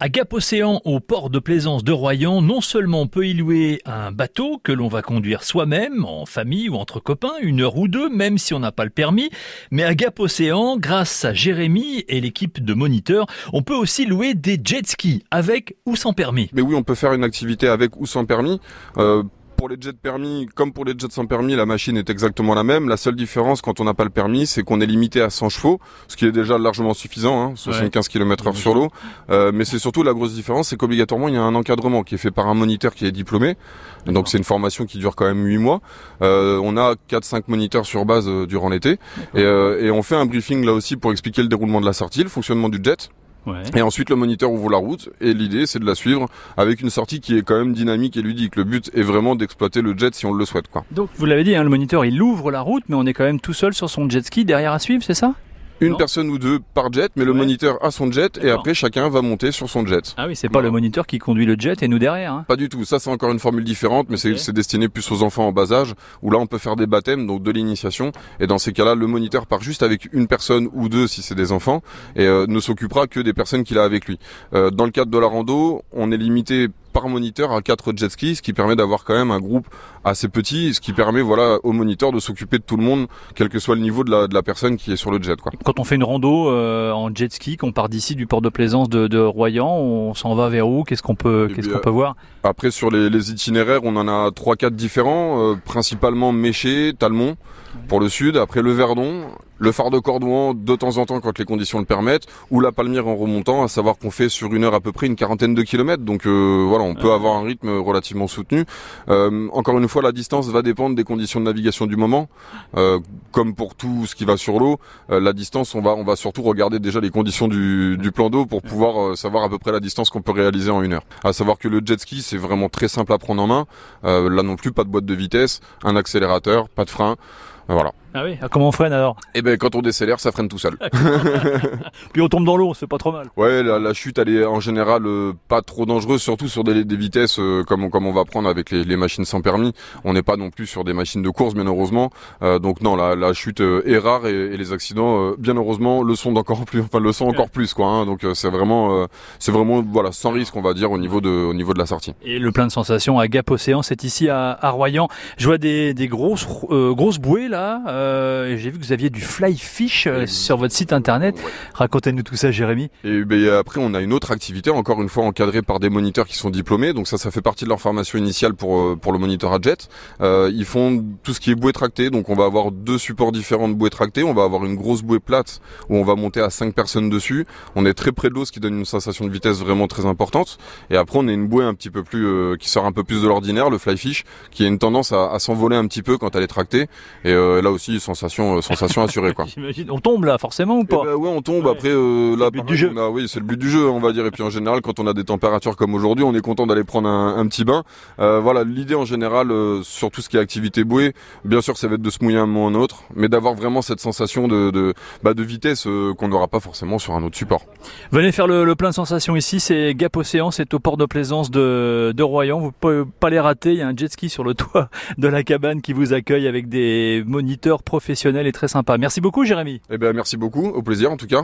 À Gap Océan, au port de plaisance de Royan, non seulement on peut y louer un bateau que l'on va conduire soi-même, en famille ou entre copains, une heure ou deux, même si on n'a pas le permis, mais à Gap Océan, grâce à Jérémy et l'équipe de moniteurs, on peut aussi louer des jet skis, avec ou sans permis. Mais oui, on peut faire une activité avec ou sans permis. Euh, pour les jets permis, comme pour les jets sans permis, la machine est exactement la même. La seule différence quand on n'a pas le permis, c'est qu'on est limité à 100 chevaux, ce qui est déjà largement suffisant, hein, 75 km heure sur l'eau. Euh, mais c'est surtout la grosse différence, c'est qu'obligatoirement il y a un encadrement qui est fait par un moniteur qui est diplômé. Donc c'est une formation qui dure quand même 8 mois. Euh, on a 4-5 moniteurs sur base euh, durant l'été. Et, et on fait un briefing là aussi pour expliquer le déroulement de la sortie, le fonctionnement du jet. Et ensuite, le moniteur ouvre la route et l'idée, c'est de la suivre avec une sortie qui est quand même dynamique et ludique. Le but est vraiment d'exploiter le jet si on le souhaite. Quoi. Donc, vous l'avez dit, hein, le moniteur, il ouvre la route, mais on est quand même tout seul sur son jet ski derrière à suivre, c'est ça? Une personne ou deux par jet, mais le moniteur a son jet et après chacun va monter sur son jet. Ah oui, c'est pas le moniteur qui conduit le jet et nous derrière. Hein. Pas du tout. Ça c'est encore une formule différente, mais c'est destiné plus aux enfants en bas âge, où là on peut faire des baptêmes, donc de l'initiation. Et dans ces cas-là, le moniteur part juste avec une personne ou deux si c'est des enfants et euh, ne s'occupera que des personnes qu'il a avec lui. Euh, dans le cadre de la rando, on est limité par moniteur à quatre jet skis, ce qui permet d'avoir quand même un groupe assez petit, ce qui permet voilà au moniteur de s'occuper de tout le monde, quel que soit le niveau de la, de la personne qui est sur le jet. Quoi. Quand on fait une rando euh, en jet ski, qu'on part d'ici du port de plaisance de, de Royan, on s'en va vers où? Qu'est-ce qu'on peut, eh qu'est-ce qu'on peut voir? Après sur les, les, itinéraires, on en a trois quatre différents, euh, principalement Méché, Talmont pour le sud, après le Verdon, le phare de Cordouan de temps en temps quand les conditions le permettent, ou la Palmyre en remontant, à savoir qu'on fait sur une heure à peu près une quarantaine de kilomètres, donc euh, voilà, on peut avoir un rythme relativement soutenu. Euh, encore une fois, la distance va dépendre des conditions de navigation du moment, euh, comme pour tout ce qui va sur l'eau. la distance, on va on va surtout regarder déjà les conditions du, du plan d'eau pour pouvoir savoir à peu près la distance qu'on peut réaliser en une heure. À savoir que le jet ski c'est vraiment très simple à prendre en main. là non plus, pas de boîte de vitesse, un accélérateur, pas de frein. Voilà. Ah oui, ah, comment on freine alors? Eh ben quand on décélère, ça freine tout seul. Puis on tombe dans l'eau, c'est pas trop mal. Ouais, la, chute elle est en général euh, pas trop dangereuse, surtout sur des, vitesses euh, comme, on, comme on va prendre avec les, machines sans permis. On n'est pas non plus sur des machines de course, bien heureusement. Euh, donc non, la, chute est rare et, les accidents, bien heureusement, le sont encore plus, enfin le sont encore plus quoi. Hein. donc c'est vraiment, c'est vraiment voilà sans risque on va dire au niveau de, au niveau de la sortie. Et le plein de sensations à Gap Océan, c'est ici à, à, Royan. Je vois des, des grosses grosses bouées là. Euh, j'ai vu que vous aviez du fly fish euh, sur votre site internet. Racontez-nous tout ça, Jérémy. Et ben, après, on a une autre activité, encore une fois encadrée par des moniteurs qui sont diplômés. Donc ça, ça fait partie de leur formation initiale pour euh, pour le moniteur à jet. ils font tout ce qui est bouée tractée. Donc on va avoir deux supports différents de bouée tractée. On va avoir une grosse bouée plate où on va monter à cinq personnes dessus. On est très près de l'eau, ce qui donne une sensation de vitesse vraiment très importante. Et après, on a une bouée un petit peu plus qui sort un peu plus de l'ordinaire, le fly fish, qui a une tendance à, à s'envoler un petit peu quand elle est tractée. Et là aussi, sensation euh, sensation, assurée quoi. On tombe là forcément ou pas eh ben, Ouais, on tombe. Après, euh, là, but du jeu. oui, c'est le but du jeu, on va dire. Et puis en général, quand on a des températures comme aujourd'hui, on est content d'aller prendre un, petit bain. Euh, voilà, l'idée en général, sur tout ce qui est activité bouée, bien sûr, ça va être de se mouiller un moment ou un autre, mais d'avoir vraiment cette sensation de de, bah, de vitesse qu'on n'aura pas forcément sur un autre support. Venez faire le, plein de sensations ici. C'est Gap Océan, c'est au port de plaisance de, de Royan. Vous pouvez pas les rater. Il y a un jet ski sur le toit de la cabane qui vous accueille avec des moniteurs professionnels et très sympa. Merci beaucoup, Jérémy. Eh bien, merci beaucoup. Au plaisir, en tout cas.